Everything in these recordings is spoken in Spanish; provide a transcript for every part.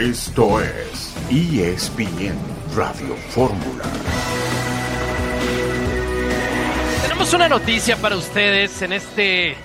Esto es ESPN Radio Fórmula. Tenemos una noticia para ustedes en este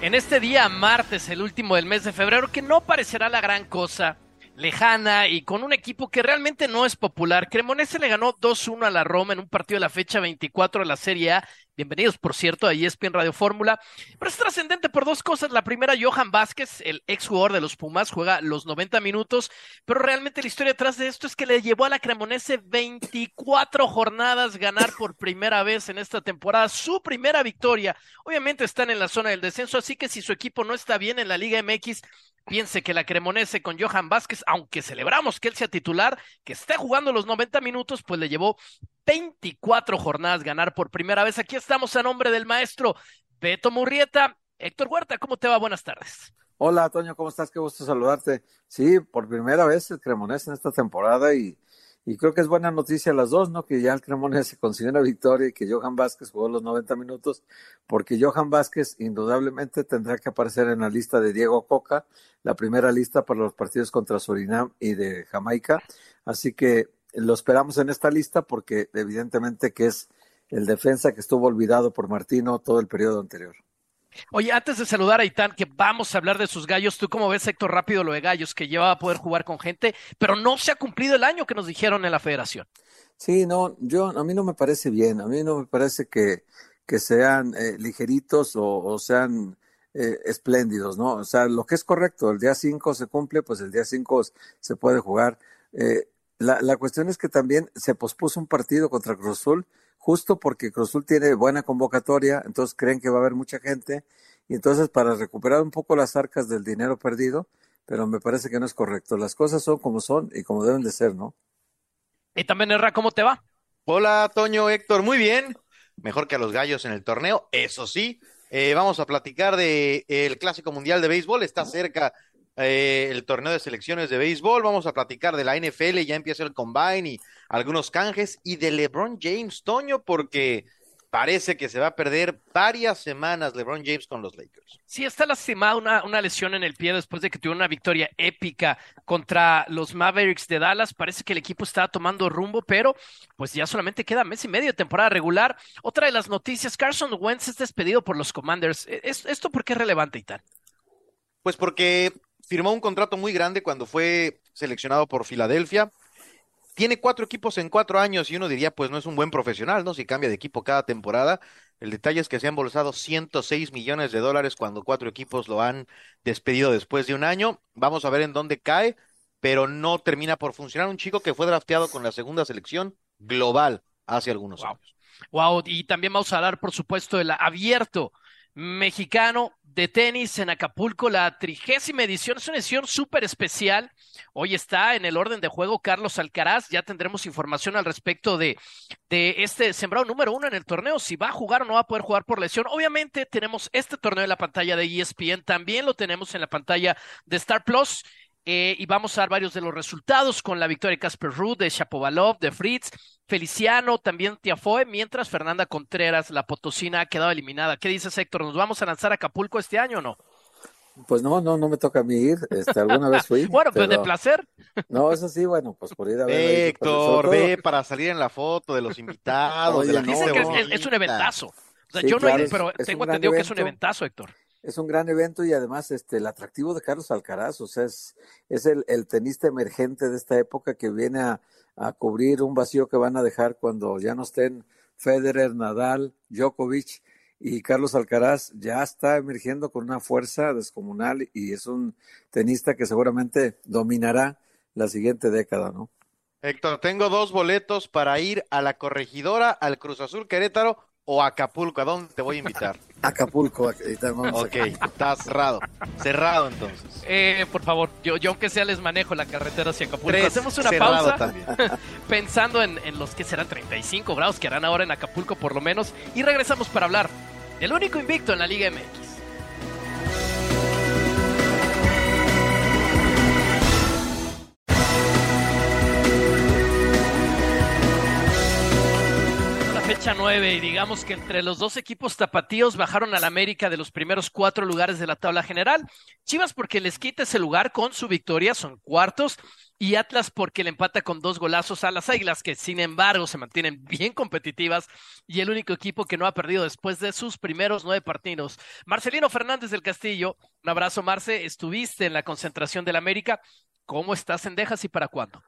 en este día martes, el último del mes de febrero, que no parecerá la gran cosa lejana y con un equipo que realmente no es popular. Cremonese le ganó 2-1 a la Roma en un partido de la fecha 24 de la Serie A. Bienvenidos, por cierto, a ESPN Radio Fórmula. Pero es trascendente por dos cosas. La primera, Johan Vázquez, el ex jugador de los Pumas, juega los 90 minutos, pero realmente la historia detrás de esto es que le llevó a la Cremonese 24 jornadas ganar por primera vez en esta temporada, su primera victoria. Obviamente están en la zona del descenso, así que si su equipo no está bien en la Liga MX, piense que la Cremonese con Johan Vázquez, aunque celebramos que él sea titular, que esté jugando los 90 minutos, pues le llevó 24 jornadas ganar por primera vez. Aquí estamos a nombre del maestro Beto Murrieta. Héctor Huerta, ¿cómo te va? Buenas tardes. Hola, Toño, ¿cómo estás? Qué gusto saludarte. Sí, por primera vez el Cremonese en esta temporada y y creo que es buena noticia las dos, ¿no? Que ya el Cremonese consiguió una victoria y que Johan Vázquez jugó los 90 minutos, porque Johan Vázquez indudablemente tendrá que aparecer en la lista de Diego Coca, la primera lista para los partidos contra Surinam y de Jamaica. Así que lo esperamos en esta lista porque evidentemente que es el defensa que estuvo olvidado por Martino todo el periodo anterior. Oye, antes de saludar a Itán, que vamos a hablar de sus gallos, ¿tú cómo ves, Héctor, rápido lo de gallos, que lleva a poder jugar con gente, pero no se ha cumplido el año que nos dijeron en la federación? Sí, no, yo, a mí no me parece bien, a mí no me parece que, que sean eh, ligeritos o, sean eh, espléndidos, ¿no? O sea, lo que es correcto, el día 5 se cumple, pues el día 5 se puede jugar. Eh, la, la cuestión es que también se pospuso un partido contra Cruz Azul justo porque Cruzul tiene buena convocatoria, entonces creen que va a haber mucha gente, y entonces para recuperar un poco las arcas del dinero perdido, pero me parece que no es correcto. Las cosas son como son y como deben de ser, ¿no? Y también, Erra, ¿cómo te va? Hola, Toño, Héctor, muy bien. Mejor que a los gallos en el torneo, eso sí. Eh, vamos a platicar de el Clásico Mundial de Béisbol, está cerca eh, el torneo de selecciones de béisbol, vamos a platicar de la NFL, ya empieza el combine y algunos canjes, y de LeBron James, Toño, porque parece que se va a perder varias semanas LeBron James con los Lakers. Sí, está lastimado una, una lesión en el pie después de que tuvo una victoria épica contra los Mavericks de Dallas. Parece que el equipo estaba tomando rumbo, pero pues ya solamente queda mes y medio de temporada regular. Otra de las noticias, Carson Wentz es despedido por los Commanders. E, ¿Esto por qué es relevante, y tal? Pues porque firmó un contrato muy grande cuando fue seleccionado por Filadelfia. Tiene cuatro equipos en cuatro años y uno diría, pues no es un buen profesional, ¿no? Si cambia de equipo cada temporada. El detalle es que se han embolsado 106 millones de dólares cuando cuatro equipos lo han despedido después de un año. Vamos a ver en dónde cae, pero no termina por funcionar. Un chico que fue drafteado con la segunda selección global hace algunos años. Wow, y también vamos a hablar, por supuesto, el abierto mexicano de tenis en Acapulco, la trigésima edición. Es una edición súper especial. Hoy está en el orden de juego Carlos Alcaraz. Ya tendremos información al respecto de, de este sembrado número uno en el torneo. Si va a jugar o no va a poder jugar por lesión. Obviamente tenemos este torneo en la pantalla de ESPN. También lo tenemos en la pantalla de Star Plus. Eh, y vamos a dar varios de los resultados con la victoria de Casper Ruud, de Shapovalov, de Fritz, Feliciano, también Tiafoe, mientras Fernanda Contreras, la potosina, ha quedado eliminada. ¿Qué dices, Héctor? ¿Nos vamos a lanzar a Acapulco este año o no? Pues no, no, no me toca a mí ir. Este, alguna vez fui. bueno, pues de placer. No, eso sí, bueno, pues por ir a ver. Héctor, ve para salir en la foto de los invitados. de la Dicen que es, un eventazo. O sea, yo no he pero tengo entendido que es un eventazo, Héctor es un gran evento y además este el atractivo de Carlos Alcaraz, o sea, es, es el, el tenista emergente de esta época que viene a, a, cubrir un vacío que van a dejar cuando ya no estén Federer, Nadal, Djokovic y Carlos Alcaraz ya está emergiendo con una fuerza descomunal y es un tenista que seguramente dominará la siguiente década, ¿no? Héctor, tengo dos boletos para ir a la corregidora, al Cruz Azul Querétaro o Acapulco? ¿A dónde te voy a invitar? Acapulco. Ok, está cerrado. Cerrado entonces. Eh, por favor, yo, yo aunque sea les manejo la carretera hacia Acapulco. Hacemos una pausa pensando en, en, los que serán 35 grados que harán ahora en Acapulco por lo menos. Y regresamos para hablar del único invicto en la Liga MX. Fecha 9 y digamos que entre los dos equipos tapatíos bajaron al América de los primeros cuatro lugares de la tabla general. Chivas porque les quita ese lugar con su victoria, son cuartos, y Atlas porque le empata con dos golazos a las Águilas, que sin embargo se mantienen bien competitivas y el único equipo que no ha perdido después de sus primeros nueve partidos. Marcelino Fernández del Castillo, un abrazo Marce, estuviste en la concentración del América. ¿Cómo estás en Dejas y para cuándo?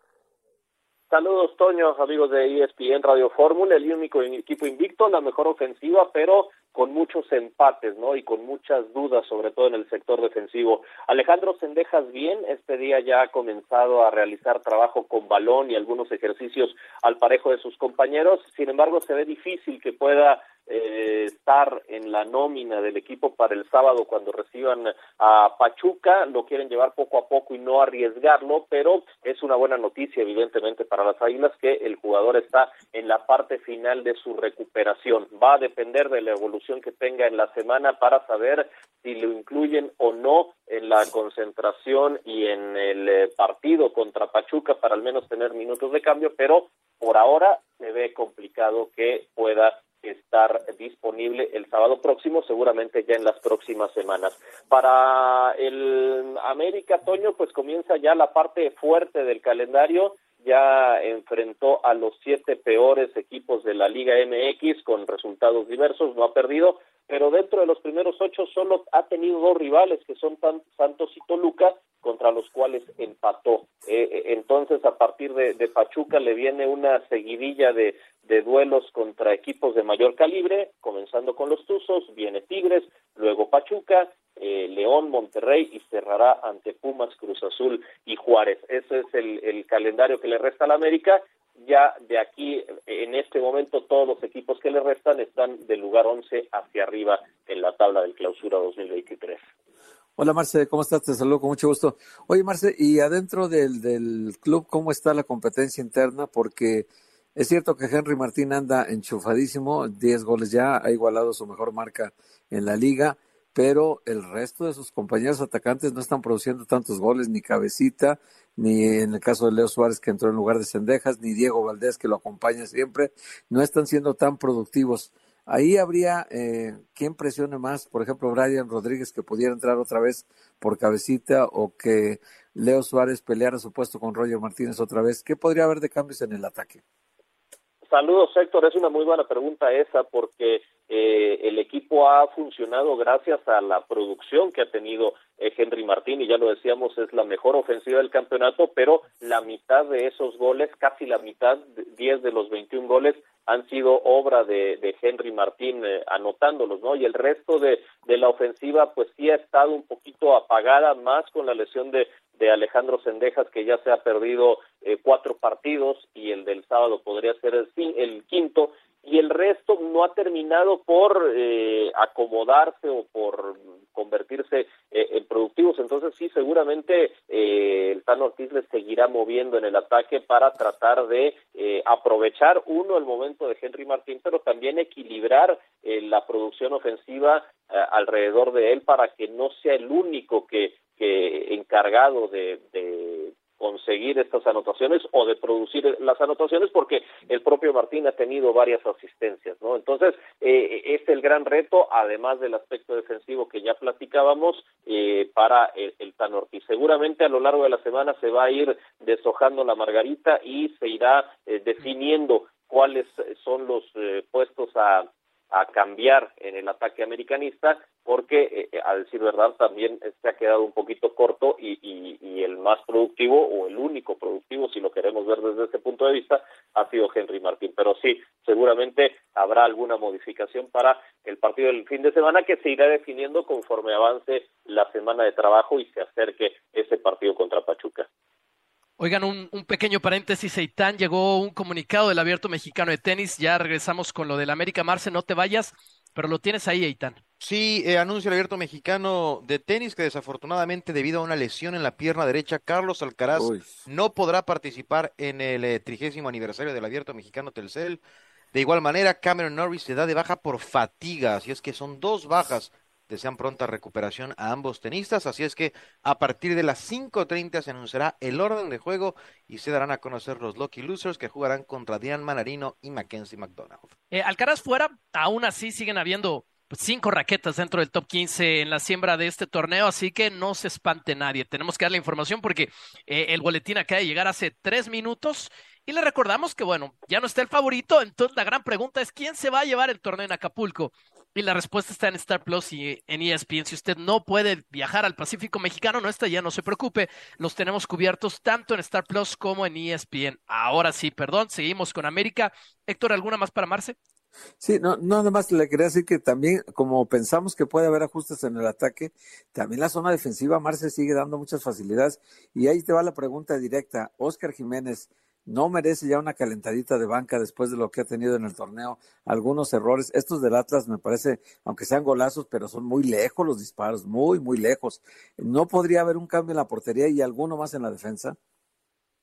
Saludos, Toño, amigos de ESPN Radio Fórmula, el único equipo invicto, la mejor ofensiva, pero con muchos empates, ¿no? Y con muchas dudas, sobre todo en el sector defensivo. Alejandro Sendejas bien, este día ya ha comenzado a realizar trabajo con balón y algunos ejercicios al parejo de sus compañeros, sin embargo se ve difícil que pueda eh, estar en la nómina del equipo para el sábado cuando reciban a Pachuca, lo quieren llevar poco a poco y no arriesgarlo, pero es una buena noticia evidentemente para las Águilas que el jugador está en la parte final de su recuperación. Va a depender de la evolución que tenga en la semana para saber si lo incluyen o no en la concentración y en el eh, partido contra Pachuca para al menos tener minutos de cambio, pero por ahora se ve complicado que pueda estar disponible el sábado próximo, seguramente ya en las próximas semanas. Para el América Toño, pues comienza ya la parte fuerte del calendario, ya enfrentó a los siete peores equipos de la Liga MX con resultados diversos, no ha perdido, pero dentro de los primeros ocho solo ha tenido dos rivales que son Santos y Toluca, contra los cuales empató. Eh, eh, entonces, a partir de, Pachuca le viene una seguidilla de, duelos contra equipos de mayor calibre, comenzando con los Tuzos, viene Tigres, luego Pachuca, eh, León, Monterrey y cerrará ante Pumas, Cruz Azul y Juárez. Ese es el, el calendario que le resta a la América ya de aquí, en este momento, todos los equipos que le restan están del lugar 11 hacia arriba en la tabla del clausura 2023. Hola Marce, ¿cómo estás? Te saludo con mucho gusto. Oye Marce, y adentro del, del club, ¿cómo está la competencia interna? Porque es cierto que Henry Martín anda enchufadísimo, 10 goles ya, ha igualado su mejor marca en la liga, pero el resto de sus compañeros atacantes no están produciendo tantos goles, ni Cabecita, ni en el caso de Leo Suárez que entró en lugar de Cendejas, ni Diego Valdés que lo acompaña siempre, no están siendo tan productivos. Ahí habría eh, quien presione más, por ejemplo, Brian Rodríguez que pudiera entrar otra vez por cabecita o que Leo Suárez peleara su puesto con Roger Martínez otra vez. ¿Qué podría haber de cambios en el ataque? Saludos, Héctor. Es una muy buena pregunta esa porque eh, el equipo ha funcionado gracias a la producción que ha tenido eh, Henry Martín y ya lo decíamos, es la mejor ofensiva del campeonato, pero la mitad de esos goles, casi la mitad, 10 de los 21 goles, han sido obra de, de Henry Martín eh, anotándolos, ¿no? Y el resto de, de la ofensiva, pues sí ha estado un poquito apagada, más con la lesión de, de Alejandro Sendejas, que ya se ha perdido eh, cuatro partidos y el del sábado podría ser el, el quinto, y el resto no ha terminado por eh, acomodarse o por convertirse eh, en productivos. Entonces sí, seguramente eh, el Tano Ortiz le seguirá moviendo en el ataque para tratar de aprovechar, uno, el momento de Henry Martín, pero también equilibrar la producción ofensiva alrededor de él para que no sea el único que, que encargado de, de conseguir estas anotaciones o de producir las anotaciones porque el propio Martín ha tenido varias asistencias, ¿no? Entonces, eh, es el gran reto, además del aspecto defensivo que ya platicábamos, eh, para el, el Tan Ortiz. Seguramente a lo largo de la semana se va a ir deshojando la margarita y se irá eh, definiendo cuáles son los eh, puestos a a cambiar en el ataque americanista porque eh, eh, a decir verdad también se ha quedado un poquito corto y, y, el más productivo o el único productivo si lo queremos ver desde ese punto de vista ha sido Henry Martín pero sí seguramente habrá alguna modificación para el partido del fin de semana que se irá definiendo conforme avance la semana de trabajo y se acerque ese partido contra Pachuca Oigan, un, pequeño paréntesis, Eitan, llegó un comunicado del Abierto Mexicano de Tenis, ya regresamos con lo del América Marce, no te vayas, pero lo tienes ahí, Eitan. Sí, eh, anuncia el Abierto Mexicano de Tenis que desafortunadamente debido a una lesión en la pierna derecha, Carlos Alcaraz no podrá participar en el eh, trigésimo aniversario del Abierto Mexicano Telcel. De igual manera, Cameron Norris se da de baja por fatiga, así es que son dos bajas desean pronta recuperación a ambos tenistas, así es que a partir de las 5.30 se anunciará el orden de juego y se darán a conocer los Lucky Losers que jugarán contra Diane Manarino y Mackenzie McDonald. Eh, Alcaraz fuera, aún así siguen habiendo cinco raquetas dentro del top 15 en la siembra de este torneo, así que no se espante nadie. Tenemos que dar la información porque eh, el boletín acaba de llegar hace tres minutos y le recordamos que, bueno, ya no está el favorito, entonces la gran pregunta es quién se va a llevar el torneo en Acapulco. Y la respuesta está en Star Plus y en ESPN. Si usted no puede viajar al Pacífico mexicano, no está ya, no se preocupe. Los tenemos cubiertos tanto en Star Plus como en ESPN. Ahora sí, perdón, seguimos con América. Héctor, ¿alguna más para Marce? Sí, no, no, además le quería decir que también, como pensamos que puede haber ajustes en el ataque, también la zona defensiva, Marce sigue dando muchas facilidades. Y ahí te va la pregunta directa. Oscar Jiménez, ¿no merece ya una calentadita de banca después de lo que ha tenido en el torneo? Algunos errores. Estos del Atlas me parece, aunque sean golazos, pero son muy lejos los disparos, muy, muy lejos. ¿No podría haber un cambio en la portería y alguno más en la defensa?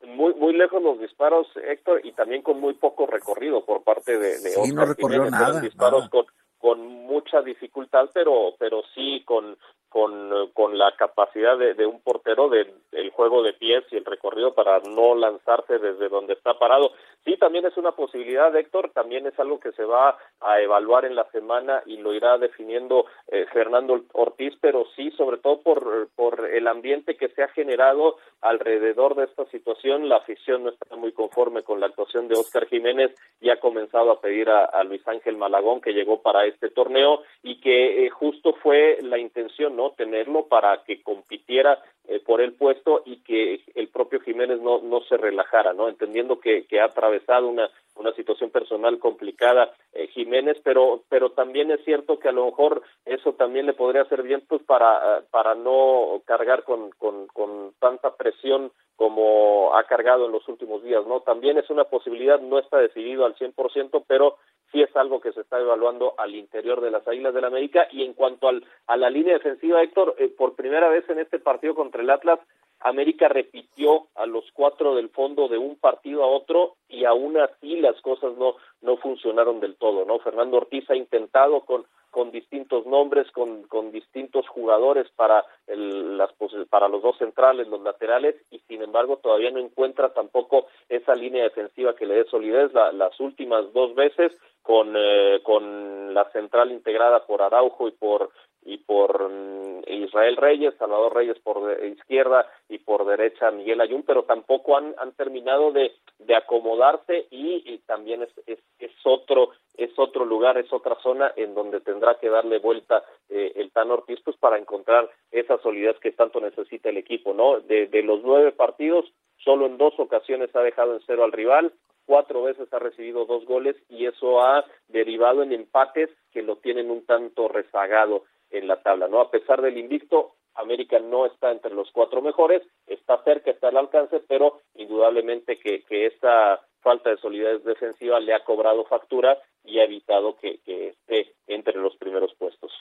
muy muy lejos los disparos, Héctor, y también con muy poco recorrido por parte de, de sí, no recorrió nada, disparos con con mucha dificultad, pero pero sí con con, con la capacidad de, de un portero del el juego de pies y el recorrido para no lanzarse desde donde está parado. Sí, también es una posibilidad, Héctor, también es algo que se va a evaluar en la semana y lo irá definiendo eh, Fernando Ortiz, pero sí, sobre todo por, por el ambiente que se ha generado alrededor de esta situación, la afición no está muy conforme con la actuación de Óscar Jiménez y ha comenzado a pedir a Luis Ángel Malagón que llegó para este torneo y que eh, justo fue la intención no tenerlo para que compitiera eh, por el puesto y que el propio Jiménez no, no se relajara, ¿no? Entendiendo que, que ha atravesado una, una situación personal complicada eh, Jiménez, pero, pero también es cierto que a lo mejor eso también le podría hacer bien pues para, para no cargar con, con, con tanta presión como ha cargado en los últimos días, ¿no? También es una posibilidad, no está decidido al 100%, pero sí es algo que se está evaluando al interior de las Águilas del la América. Y en cuanto al, a la línea defensiva, Héctor, eh, por primera vez en este partido contra el Atlas, América repitió a los cuatro del fondo de un partido a otro y aún así las cosas no, no funcionaron del todo, ¿no? Fernando Ortiz ha intentado con con distintos nombres, con, con distintos jugadores para, el, las, para los dos centrales, los laterales, y sin embargo todavía no encuentra tampoco esa línea defensiva que le dé solidez. La, las últimas dos veces con, eh, con la central integrada por Araujo y por y por mm, Israel Reyes, Salvador Reyes por izquierda y por derecha Miguel Ayun, pero tampoco han, han terminado de, de acomodarse y, también es, es, es, otro es otro lugar, es otra zona en donde tendrá que darle vuelta eh, el Tan Ortiz pues, para encontrar esa solidez que tanto necesita el equipo, ¿no? De los nueve partidos, solo en dos ocasiones ha dejado en cero al rival, cuatro veces ha recibido dos goles y eso ha derivado en empates que lo tienen un tanto rezagado en la tabla, ¿no? A pesar del invicto, América no está entre los cuatro mejores, está cerca, está al alcance, pero indudablemente que, que esta falta de solidez defensiva le ha cobrado factura y ha evitado que, que esté entre los primeros puestos.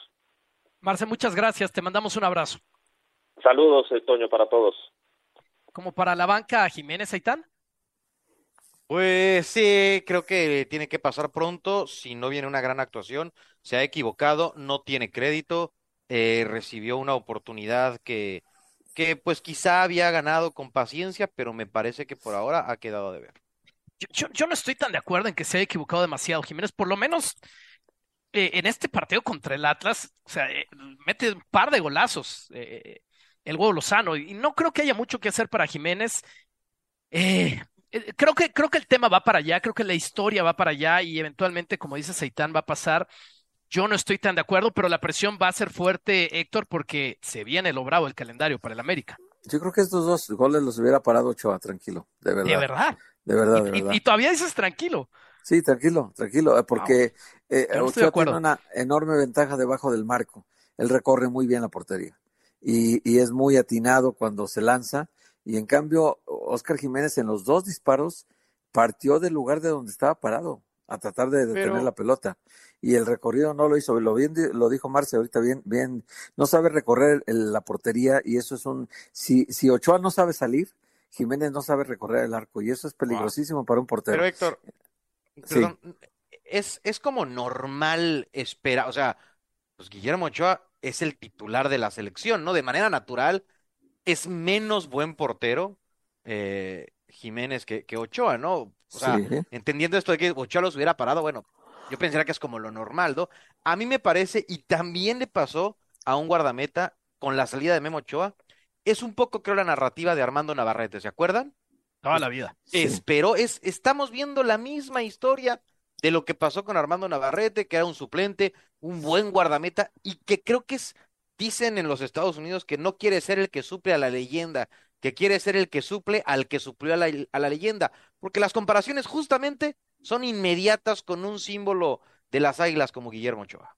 Marce, muchas gracias, te mandamos un abrazo. Saludos, eh, Toño, para todos. ¿Como para la banca Jiménez Aitán? Pues sí, creo que tiene que pasar pronto, si no viene una gran actuación, se ha equivocado, no tiene crédito, eh, recibió una oportunidad que, que pues quizá había ganado con paciencia, pero me parece que por ahora ha quedado de ver. Yo, no estoy tan de acuerdo en que se haya equivocado demasiado Jiménez, por lo menos eh, en este partido contra el Atlas, o sea, eh, mete un par de golazos eh, el huevo Lozano, y no creo que haya mucho que hacer para Jiménez. Eh, creo que, creo que el tema va para allá, creo que la historia va para allá y eventualmente, como dice Seitán, va a pasar. Yo no estoy tan de acuerdo, pero la presión va a ser fuerte, Héctor, porque se viene lo bravo el calendario para el América. Yo creo que estos dos goles los hubiera parado Ochoa, tranquilo, de verdad. De verdad. De verdad, de y, verdad. Y, y, todavía dices tranquilo. Sí, tranquilo, tranquilo, porque wow. eh, Ochoa tiene una enorme ventaja debajo del marco. Él recorre muy bien la portería y, y es muy atinado cuando se lanza. Y en cambio, Oscar Jiménez en los dos disparos partió del lugar de donde estaba parado a tratar de detener Pero... la pelota. Y el recorrido no lo hizo. Lo, bien, lo dijo Marce ahorita bien, bien. No sabe recorrer el, la portería y eso es un. Si, si Ochoa no sabe salir, Jiménez no sabe recorrer el arco y eso es peligrosísimo wow. para un portero. Pero Héctor, perdón, sí. es, es como normal esperar, o sea, pues Guillermo Ochoa es el titular de la selección, ¿no? De manera natural, es menos buen portero eh, Jiménez que, que, Ochoa, ¿no? O sea, entendiendo esto de que Ochoa los hubiera parado, bueno, yo pensaría que es como lo normal, ¿no? A mí me parece, y también le pasó a un guardameta con la salida de Memo Ochoa, es un poco, creo, la narrativa de Armando Navarrete, ¿se acuerdan? Toda la vida. Espero, es, estamos viendo la misma historia de lo que pasó con Armando Navarrete, que era un suplente, un buen guardameta, y que creo que es, dicen en los Estados Unidos que no quiere ser el que suple a la leyenda, que quiere ser el que suple al que suplió a la, a la leyenda, porque las comparaciones justamente son inmediatas con un símbolo de las águilas como Guillermo Ochoa.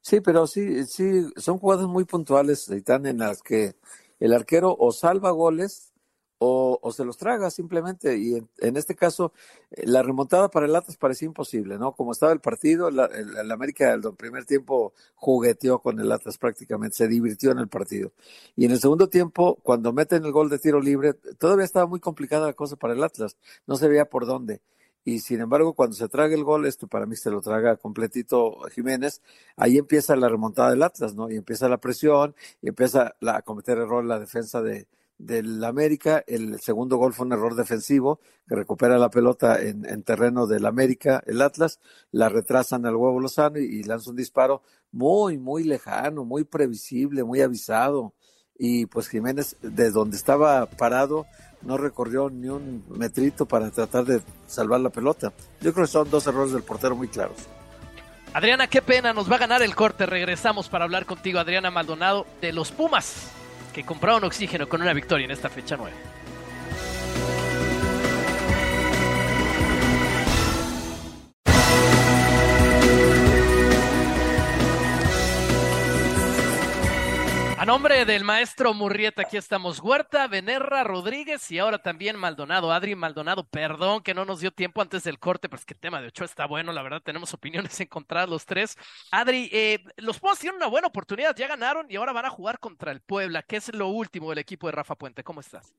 Sí, pero sí, sí, son jugadas muy puntuales, están en las que el arquero o salva goles o, se los traga simplemente. Y en, este caso, eh, la remontada para el Atlas parecía imposible, ¿no? Como estaba el partido, el, América el primer tiempo jugueteó con el Atlas prácticamente, se divirtió en el partido. Y en el segundo tiempo, cuando meten el gol de tiro libre, todavía estaba muy complicada la cosa para el Atlas, no se veía por dónde. Y sin embargo, cuando se traga el gol, esto para mí se lo traga completito Jiménez, ahí empieza la remontada del Atlas, ¿no? Y empieza la presión, y empieza a cometer error la defensa de, del América. El segundo gol fue un error defensivo que recupera la pelota en, en terreno del América, el Atlas, la retrasan al huevo Lozano y, lanza un disparo muy, muy lejano, muy previsible, muy avisado. Y pues Jiménez, de donde estaba parado, no recorrió ni un metrito para tratar de salvar la pelota. Yo creo que son dos errores del portero muy claros. Adriana, qué pena, nos va a ganar el corte. Regresamos para hablar contigo, Adriana Maldonado, de los Pumas que compraron oxígeno con una victoria en esta fecha 9. A nombre del maestro Murrieta, aquí estamos Huerta, Benerra, Rodríguez y ahora también Maldonado. Adri Maldonado, perdón que no nos dio tiempo antes del corte, pero es que el tema de Ochoa está bueno, la verdad tenemos opiniones encontradas los tres. Adri, eh, los Pumas tienen una buena oportunidad, ya ganaron y ahora van a jugar contra el Puebla, que es lo último del equipo de Rafa Puente. ¿Cómo estás?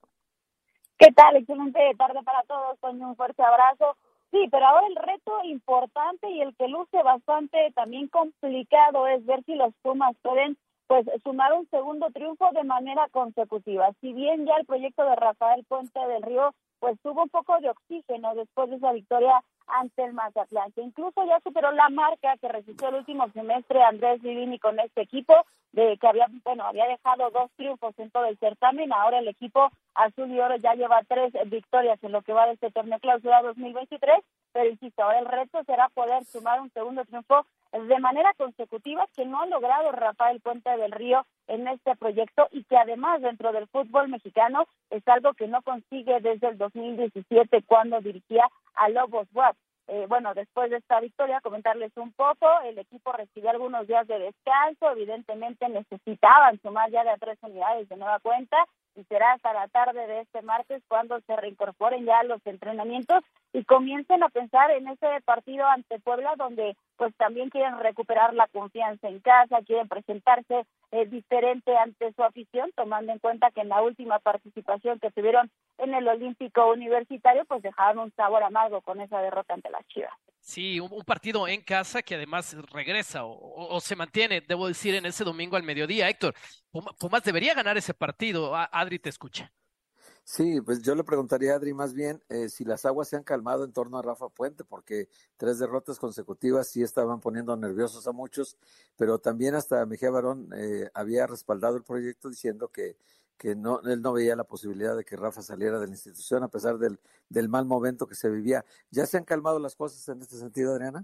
¿Qué tal? Excelente tarde para todos, Toño, un fuerte abrazo. Sí, pero ahora el reto importante y el que luce bastante también complicado es ver si los Pumas pueden pues sumar un segundo triunfo de manera consecutiva. Si bien ya el proyecto de Rafael Puente del Río pues tuvo un poco de oxígeno después de esa victoria ante el Mazatlán, que incluso ya superó la marca que registró el último semestre Andrés Vivini con este equipo, de que había, bueno, había dejado dos triunfos en todo el certamen, ahora el equipo azul y oro ya lleva tres victorias en lo que va de este torneo clausura 2023, pero insisto, ahora el reto será poder sumar un segundo triunfo de manera consecutiva que no ha logrado Rafael Puente del Río en este proyecto y que además dentro del fútbol mexicano es algo que no consigue desde el 2017 cuando dirigía a Lobos WAP. Eh, bueno, después de esta victoria, comentarles un poco, el equipo recibió algunos días de descanso, evidentemente necesitaban sumar ya de a tres unidades de nueva cuenta y será hasta la tarde de este martes cuando se reincorporen ya los entrenamientos y comiencen a pensar en ese partido ante Puebla donde pues también quieren recuperar la confianza en casa, quieren presentarse eh, diferente ante su afición, tomando en cuenta que en la última participación que tuvieron en el Olímpico Universitario pues dejaron un sabor amargo con esa derrota ante la Chivas. Sí, un, partido en casa que además regresa o, se mantiene, debo decir, en ese domingo al mediodía. Héctor, Pumas debería ganar ese partido. Adri te escucha. Sí, pues yo le preguntaría a Adri más bien eh, si las aguas se han calmado en torno a Rafa Puente, porque tres derrotas consecutivas sí estaban poniendo nerviosos a muchos, pero también hasta Mejía Barón eh, había respaldado el proyecto diciendo que que no, él no veía la posibilidad de que Rafa saliera de la institución a pesar del, del mal momento que se vivía. ¿Ya se han calmado las cosas en este sentido, Adriana?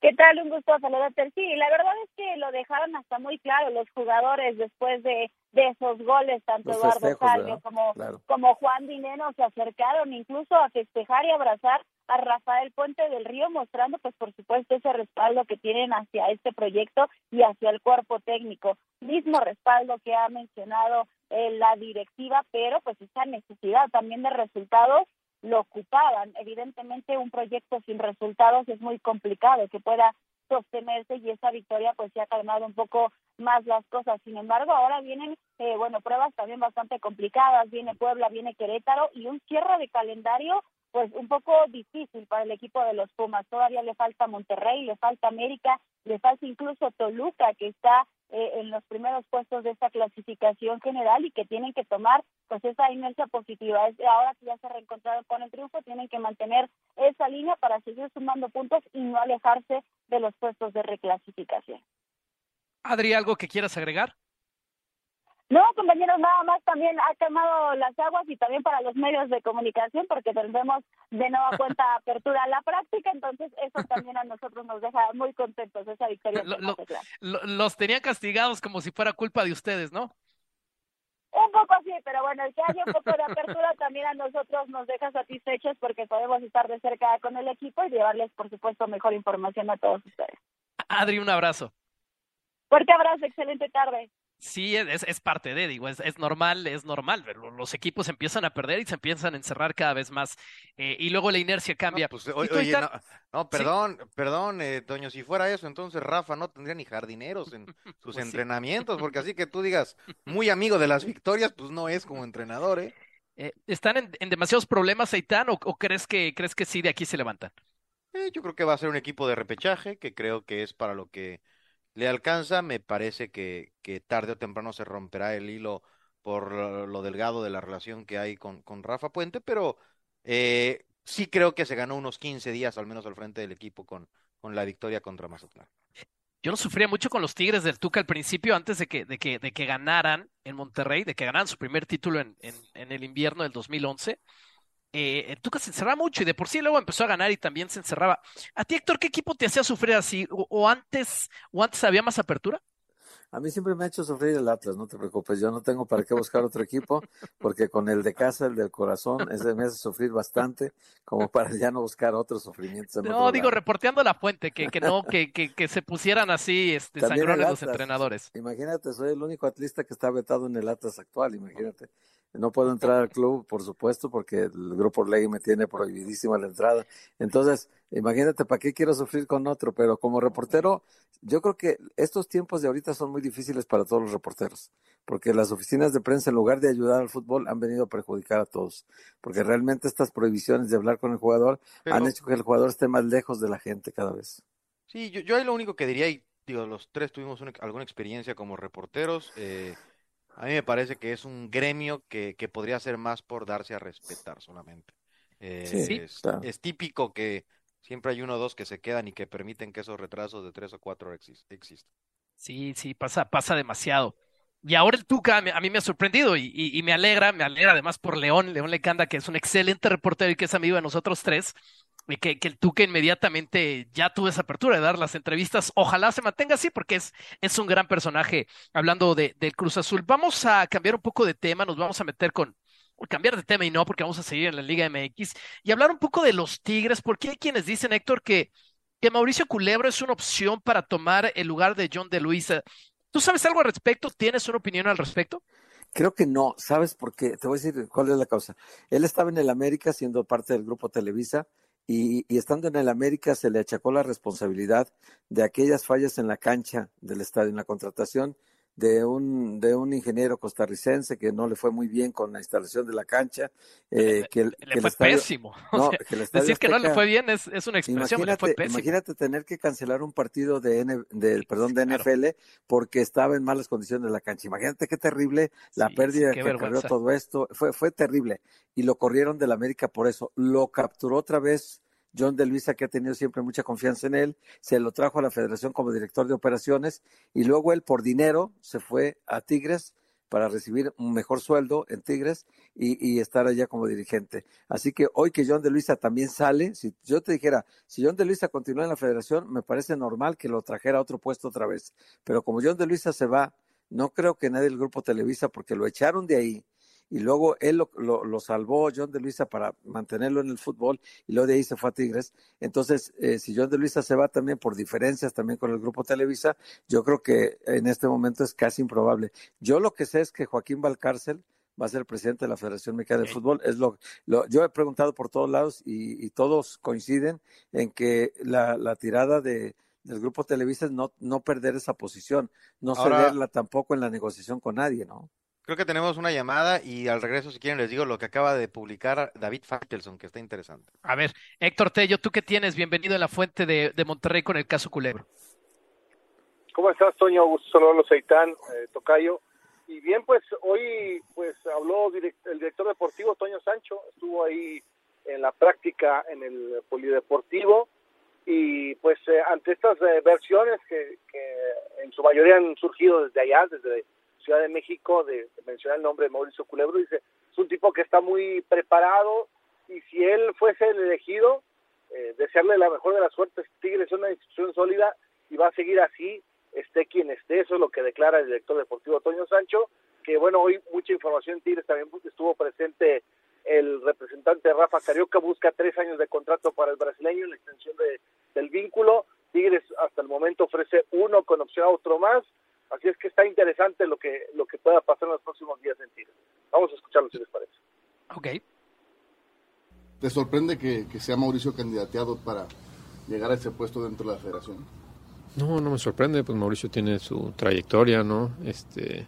¿Qué tal? Un gusto saludarte. Sí, la verdad es que lo dejaron hasta muy claro los jugadores después de, de esos goles, tanto Eduardo Salvio como, como Juan Dineno se acercaron incluso a festejar y abrazar a Rafael Puente del Río, mostrando pues por supuesto ese respaldo que tienen hacia este proyecto y hacia el cuerpo técnico. Mismo respaldo que ha mencionado eh, la directiva, pero pues esa necesidad también de resultados lo ocupaban. Evidentemente un proyecto sin resultados es muy complicado que pueda sostenerse y esa victoria pues se ha calmado un poco más las cosas. Sin embargo, ahora vienen, eh, bueno, pruebas también bastante complicadas. Viene Puebla, viene Querétaro y un cierre de calendario pues un poco difícil para el equipo de los Pumas. Todavía le falta Monterrey, le falta América le falta incluso Toluca, que está eh, en los primeros puestos de esta clasificación general y que tienen que tomar pues esa inercia positiva. Es, ahora que ya se reencontraron con el triunfo, tienen que mantener esa línea para seguir sumando puntos y no alejarse de los puestos de reclasificación. Adri, ¿algo que quieras agregar? No, compañeros, nada más también ha calmado las aguas y también para los medios de comunicación porque tendremos de nueva cuenta apertura a la práctica, entonces eso también a nosotros nos deja muy contentos esa victoria. los tenían castigados como si fuera culpa de ustedes, ¿no? Un poco así, pero bueno, el que haya un poco de apertura también a nosotros nos deja satisfechos porque podemos estar de cerca con el equipo y llevarles, por supuesto, mejor información a todos ustedes. Adri, un abrazo. Fuerte abrazo, excelente tarde. Sí, es, es parte de, digo, es, es normal, es normal, pero los equipos empiezan a perder y se empiezan a encerrar cada vez más eh, y luego la inercia cambia. Pues, oye, no, perdón, perdón, eh, Toño, si fuera eso, entonces Rafa no tendría ni jardineros en sus pues entrenamientos, porque así que tú digas, muy amigo de las victorias, pues no es como entrenador, ¿eh? eh están en, en, demasiados problemas, Aitán, o, o, crees que crees que sí de aquí se levantan? Eh, yo creo que va a ser un equipo de repechaje, que creo que es para lo que le alcanza, me parece que, que tarde o temprano se romperá el hilo por lo, delgado de la relación que hay con, Rafa Puente, pero eh, sí creo que se ganó unos 15 días al menos al frente del equipo con, la victoria contra Mazatlán. Yo no sufría mucho con los Tigres del Tuca al principio, antes de que, de que, de que ganaran en Monterrey, de que ganaran su primer título en el invierno del 2011 eh, Tuca se encerraba mucho y de por sí luego empezó a ganar y también se encerraba. ¿A ti, Héctor, qué equipo te hacía sufrir así? ¿O, antes, o antes había más apertura? A mí siempre me ha hecho sufrir el Atlas, no te preocupes, yo no tengo para qué buscar otro equipo, porque con el de casa, el del corazón, ese me hace sufrir bastante, como para ya no buscar otros sufrimientos. no, digo, reporteando la fuente, que, que no, que, que, que, se pusieran así este, sangrones los entrenadores. Imagínate, soy el único atlista que está vetado en el Atlas actual, imagínate. No puedo entrar al club, por supuesto, porque el grupo ley me tiene prohibidísima la entrada. Entonces, imagínate, ¿para qué quiero sufrir con otro? Pero como reportero, yo creo que estos tiempos de ahorita son muy difíciles para todos los reporteros, porque las oficinas de prensa, en lugar de ayudar al fútbol, han venido a perjudicar a todos, porque realmente estas prohibiciones de hablar con el jugador han hecho que el jugador esté más lejos de la gente cada vez. Sí, yo, yo ahí lo único que diría, y digo, los tres tuvimos alguna experiencia como reporteros, eh, a mí me parece que es un gremio que, que podría ser más por darse a respetar solamente. Eh, es, típico que siempre hay uno o dos que se quedan y que permiten que esos retrasos de tres o cuatro existan. Sí, sí, pasa, pasa demasiado. Y ahora el Tuca a mí me ha sorprendido y, y, y, me alegra, me alegra además por León, León Lecanda, que es un excelente reportero y que es amigo de nosotros tres que, que el Tuca inmediatamente ya tuvo esa apertura de dar las entrevistas. Ojalá se mantenga así porque es, es un gran personaje hablando de, del Cruz Azul. Vamos a cambiar un poco de tema, nos vamos a meter con, cambiar de tema y no, porque vamos a seguir en la Liga MX y hablar un poco de los Tigres, porque hay quienes dicen, Héctor, que, que Mauricio Culebro es una opción para tomar el lugar de John de Luisa. ¿Tú sabes algo al respecto? ¿Tienes una opinión al respecto? Creo que no, ¿sabes por qué? Te voy a decir cuál es la causa. Él estaba en el América siendo parte del grupo Televisa y, y, estando en el América se le achacó la responsabilidad de aquellas fallas en la cancha del estadio, en la contratación de un, de un ingeniero costarricense que no le fue muy bien con la instalación de la cancha. Eh, que, le fue pésimo. No, que Decir que no le fue bien es, es una expresión, imagínate, le fue pésimo. Imagínate tener que cancelar un partido de, N, de perdón, de NFL porque estaba en malas condiciones la cancha. Imagínate qué terrible la pérdida que corrió todo esto. Fue, fue terrible. Y lo corrieron del América por eso. Lo capturó otra vez John de Luisa, que ha tenido siempre mucha confianza en él, se lo trajo a la federación como director de operaciones y luego él por dinero se fue a Tigres para recibir un mejor sueldo en Tigres y, estar allá como dirigente. Así que hoy que John de Luisa también sale, si yo te dijera, si John de Luisa continúa en la federación, me parece normal que lo trajera a otro puesto otra vez. Pero como John de Luisa se va, no creo que nadie del grupo Televisa, porque lo echaron de ahí, y luego él lo, lo, salvó John de Luisa para mantenerlo en el fútbol y luego de ahí se fue a Tigres. Entonces, eh, si John de Luisa se va también por diferencias también con el grupo Televisa, yo creo que en este momento es casi improbable. Yo lo que sé es que Joaquín Valcárcel va a ser presidente de la Federación Mexicana de Fútbol. Es lo, lo, yo he preguntado por todos lados y, y todos coinciden en que la, la tirada de, del grupo Televisa es no, no perder esa posición, no cederla tampoco en la negociación con nadie, ¿no? Creo que tenemos una llamada y al regreso, si quieren, les digo lo que acaba de publicar David Faitelson, que está interesante. A ver, Héctor Tello, ¿tú qué tienes? Bienvenido a la fuente de, de Monterrey con el caso Culebro. ¿Cómo estás, Toño? Gusto saludarlos, Seitán, eh, Tocayo. Y bien, pues hoy pues habló el director deportivo Toño Sancho, estuvo ahí en la práctica en el polideportivo y pues eh, ante estas eh, versiones que, que, en su mayoría han surgido desde allá, desde Ciudad de México, de, de mencionar el nombre de Mauricio Culebro, dice, es un tipo que está muy preparado y si él fuese el elegido, eh, desearle la mejor de las suertes. Tigres es una institución sólida y va a seguir así, esté quien esté. Eso es lo que declara el director deportivo Toño Sancho. Que bueno, hoy mucha información en Tigres también estuvo presente el representante Rafa Carioca, busca tres años de contrato para el brasileño la extensión de, del vínculo. Tigres hasta el momento ofrece uno con opción a otro más. Así es que está interesante lo que, lo que pueda pasar en los próximos días en Tigres. Vamos a escucharlo si les parece. Ok. ¿Te sorprende que, que, sea Mauricio candidateado para llegar a ese puesto dentro de la federación? No, no me sorprende, pues Mauricio tiene su trayectoria, ¿no? Este,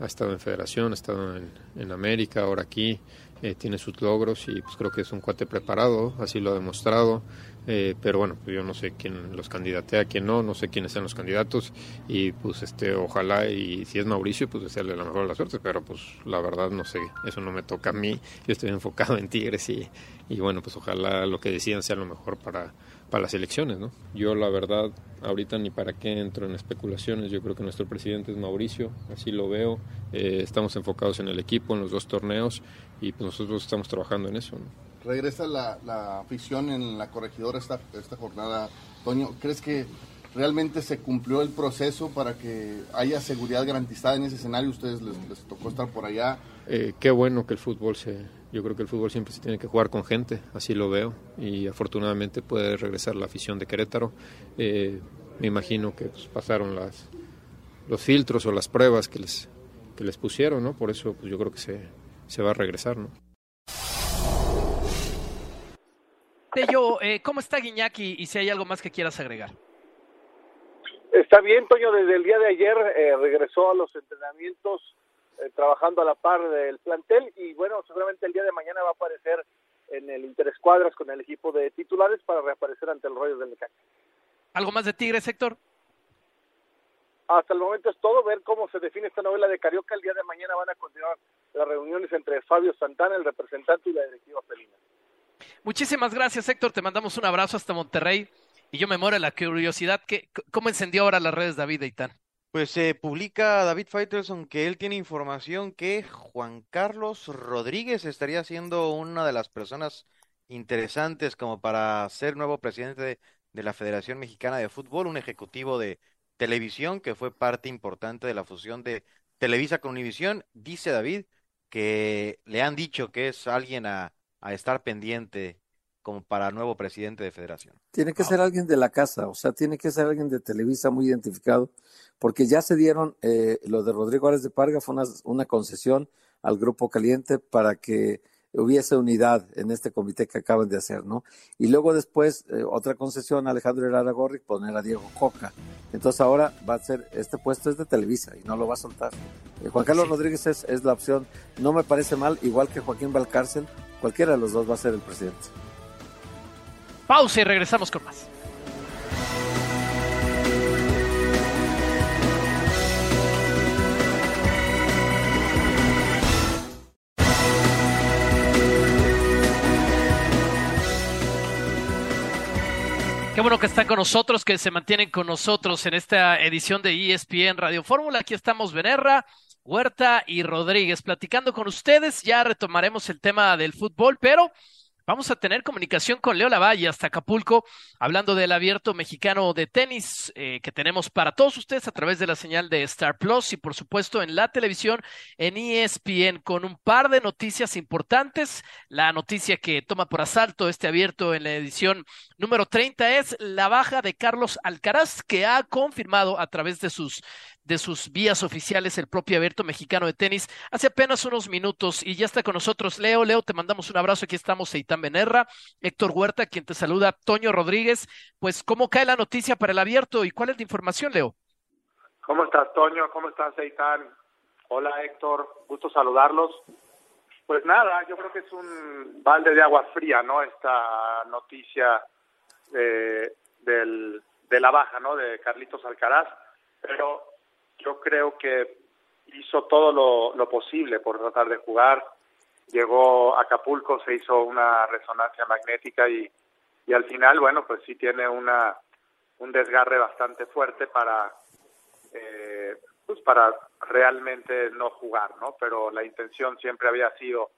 ha estado en federación, ha estado en, en América, ahora aquí, eh, tiene sus logros y pues creo que es un cuate preparado, así lo ha demostrado. Eh, pero bueno, pues yo no sé quién los candidatea, quién no, no sé quiénes sean los candidatos. Y pues este, ojalá y si es Mauricio, pues desearle la mejor de la suerte, pero pues la verdad no sé, eso no me toca a mí, yo estoy enfocado en Tigres y, y bueno, pues ojalá lo que decidan sea lo mejor para, para las elecciones, ¿no? Yo la verdad ahorita ni para qué entro en especulaciones, yo creo que nuestro presidente es Mauricio, así lo veo, eh, estamos enfocados en el equipo, en los dos torneos y pues nosotros estamos trabajando en eso, ¿no? Regresa la, la, afición en la corregidora esta, esta jornada. Toño, ¿crees que realmente se cumplió el proceso para que haya seguridad garantizada en ese escenario? Ustedes les, les tocó estar por allá. Eh, qué bueno que el fútbol se... Yo creo que el fútbol siempre se tiene que jugar con gente, así lo veo, y afortunadamente puede regresar la afición de Querétaro. Eh, me imagino que pues, pasaron las, los filtros o las pruebas que les, que les pusieron, ¿no? Por eso pues, yo creo que se, se va a regresar, ¿no? Tello, eh, ¿cómo está Guiñac y, y, si hay algo más que quieras agregar? Está bien, Toño, desde el día de ayer eh, regresó a los entrenamientos eh, trabajando a la par del plantel y bueno, seguramente el día de mañana va a aparecer en el Interescuadras con el equipo de titulares para reaparecer ante el Rollo del Necaxa. ¿Algo más de Tigres, Héctor? Hasta el momento es todo, ver cómo se define esta novela de Carioca. El día de mañana van a continuar las reuniones entre Fabio Santana, el representante, y la directiva felina. Muchísimas gracias, Héctor. Te mandamos un abrazo hasta Monterrey. Y yo me muero la curiosidad. que ¿Cómo encendió ahora las redes David Eitan? Pues se publica David Faitelson que él tiene información que Juan Carlos Rodríguez estaría siendo una de las personas interesantes como para ser nuevo presidente de, de la Federación Mexicana de Fútbol, un ejecutivo de televisión que fue parte importante de la fusión de Televisa con Univisión. Dice David que le han dicho que es alguien a a estar pendiente como para nuevo presidente de federación. Tiene que ser alguien de la casa, o sea, tiene que ser alguien de Televisa muy identificado, porque ya se dieron, eh, lo de Rodrigo Árez de Parga fue una, una, concesión al Grupo Caliente para que hubiese unidad en este comité que acaban de hacer, ¿no? Y luego después, eh, otra concesión a Alejandro Herrera Gorri, poner a Diego Coca. Entonces ahora va a ser, este puesto es de Televisa y no lo va a soltar. Eh, Juan Carlos sí. Rodríguez es, es la opción, no me parece mal, igual que Joaquín Valcárcel, Cualquiera de los dos va a ser el presidente. Pausa y regresamos con más. Qué bueno que están con nosotros, que se mantienen con nosotros en esta edición de ESPN Radio Fórmula. Aquí estamos, Benerra, Huerta y Rodríguez platicando con ustedes. Ya retomaremos el tema del fútbol, pero vamos a tener comunicación con Leo Lavalle hasta Acapulco, hablando del abierto mexicano de tenis eh, que tenemos para todos ustedes a través de la señal de Star Plus y por supuesto en la televisión en ESPN con un par de noticias importantes. La noticia que toma por asalto este abierto en la edición número 30 es la baja de Carlos Alcaraz, que ha confirmado a través de sus de sus vías oficiales el propio abierto mexicano de tenis hace apenas unos minutos y ya está con nosotros Leo. Leo, te mandamos un abrazo. Aquí estamos Eitan Benerra, Héctor Huerta, quien te saluda, Toño Rodríguez. Pues, ¿cómo cae la noticia para el abierto y cuál es la información, Leo? ¿Cómo estás, Toño? ¿Cómo estás, Eitan? Hola, Héctor. Gusto saludarlos. Pues nada, yo creo que es un balde de agua fría, ¿no? Esta noticia de, del, de la baja, ¿no? De Carlitos Alcaraz pero yo creo que hizo todo lo, posible por tratar de jugar. Llegó a Acapulco, se hizo una resonancia magnética y, y al final, bueno, pues sí tiene una un desgarre bastante fuerte para eh, pues para realmente no jugar, ¿no? Pero la intención siempre había sido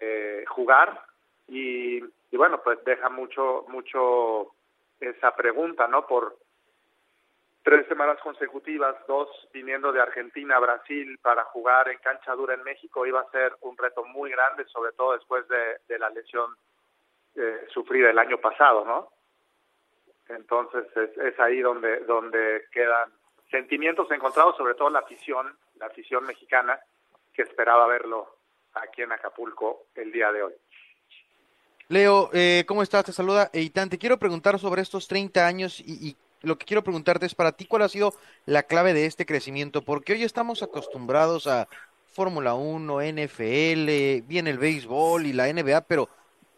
eh, jugar y, y bueno, pues deja mucho mucho esa pregunta, ¿no? Por tres semanas consecutivas, dos viniendo de Argentina a Brasil para jugar en cancha dura en México, iba a ser un reto muy grande, sobre todo después de, la lesión eh, sufrida el año pasado, ¿no? Entonces es, es ahí donde, donde quedan sentimientos encontrados, sobre todo la afición, la afición mexicana, que esperaba verlo aquí en Acapulco el día de hoy. Leo, eh, ¿cómo estás? Te saluda Eitan. Te quiero preguntar sobre estos 30 años y, lo que quiero preguntarte es para ti, ¿cuál ha sido la clave de este crecimiento? Porque hoy estamos acostumbrados a Fórmula 1, NFL, bien el béisbol y la NBA, pero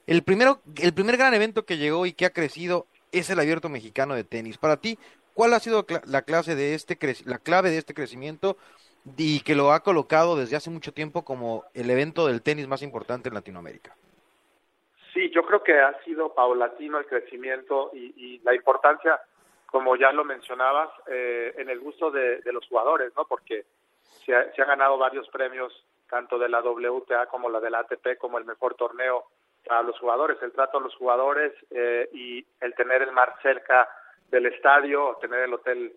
el, primero, el primer gran evento que llegó y que ha crecido es el abierto mexicano de tenis. Para ti, ¿cuál ha sido la clase de este la clave de este crecimiento y que lo ha colocado desde hace mucho tiempo como el evento del tenis más importante en Latinoamérica? Sí, yo creo que ha sido paulatino el crecimiento y la importancia, como ya lo mencionabas, eh, en el gusto de, los jugadores, ¿no? Porque se, ha, se han ganado varios premios, tanto de la WTA como la de la ATP, como el mejor torneo a los jugadores, el trato a los jugadores eh, y el tener el mar cerca del estadio, tener el hotel,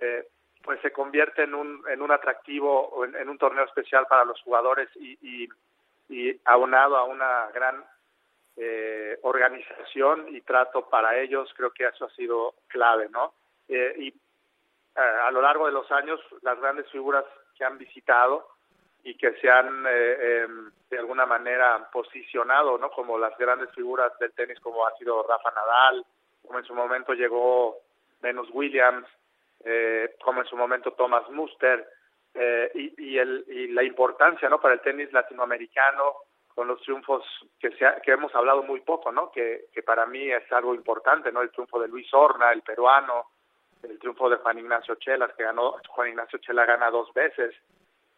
eh, pues se convierte en un, en un atractivo en, en un torneo especial para los jugadores y, y, y aunado a una gran eh, organización y trato para ellos, creo que eso ha sido clave, ¿no? Eh, y eh, a lo largo de los años, las grandes figuras que han visitado, y que se han eh, eh, de alguna manera posicionado no como las grandes figuras del tenis como ha sido Rafa Nadal como en su momento llegó Venus Williams como en su momento Thomas Muster y, y, el, y la importancia no para el tenis latinoamericano con los triunfos que se ha, que hemos hablado muy poco no que, para mí es algo importante no el triunfo de Luis Horna el peruano el triunfo de Juan Ignacio Chelas que ganó Juan Ignacio Chela gana dos veces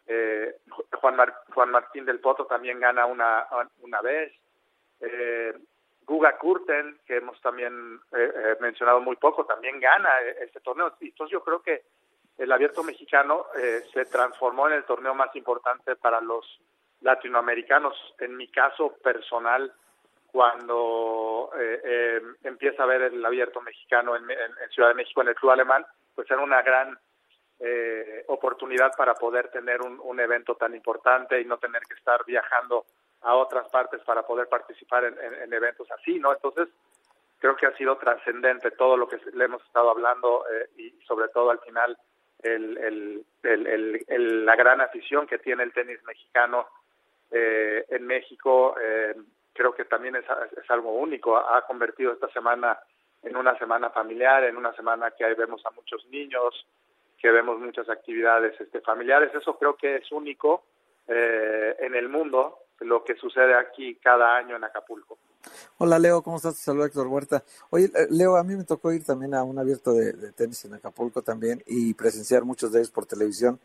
eh, Juan, Mar Juan Martín del Poto también gana una, una vez, eh, Guga Kurten, que hemos también eh, eh, mencionado muy poco, también gana este torneo. Entonces yo creo que el abierto mexicano eh, se transformó en el torneo más importante para los latinoamericanos. En mi caso personal, cuando eh, eh, empieza a ver el abierto mexicano en, en, en Ciudad de México, en el Club Alemán, pues era una gran eh, oportunidad para poder tener un, evento tan importante y no tener que estar viajando a otras partes para poder participar en, en, en eventos así, ¿no? Entonces, creo que ha sido trascendente todo lo que le hemos estado hablando eh, y sobre todo al final el, el, el, la gran afición que tiene el tenis mexicano eh, en México, eh, creo que también es, es algo único. Ha convertido esta semana en una semana familiar, en una semana que vemos a muchos niños, que vemos muchas actividades este, familiares. Eso creo que es único eh, en el mundo, lo que sucede aquí cada año en Acapulco. Hola Leo, ¿cómo estás? Te saluda Héctor Huerta. Oye, eh, Leo, a mí me tocó ir también a un abierto de, tenis en Acapulco también y presenciar muchos de ellos por televisión.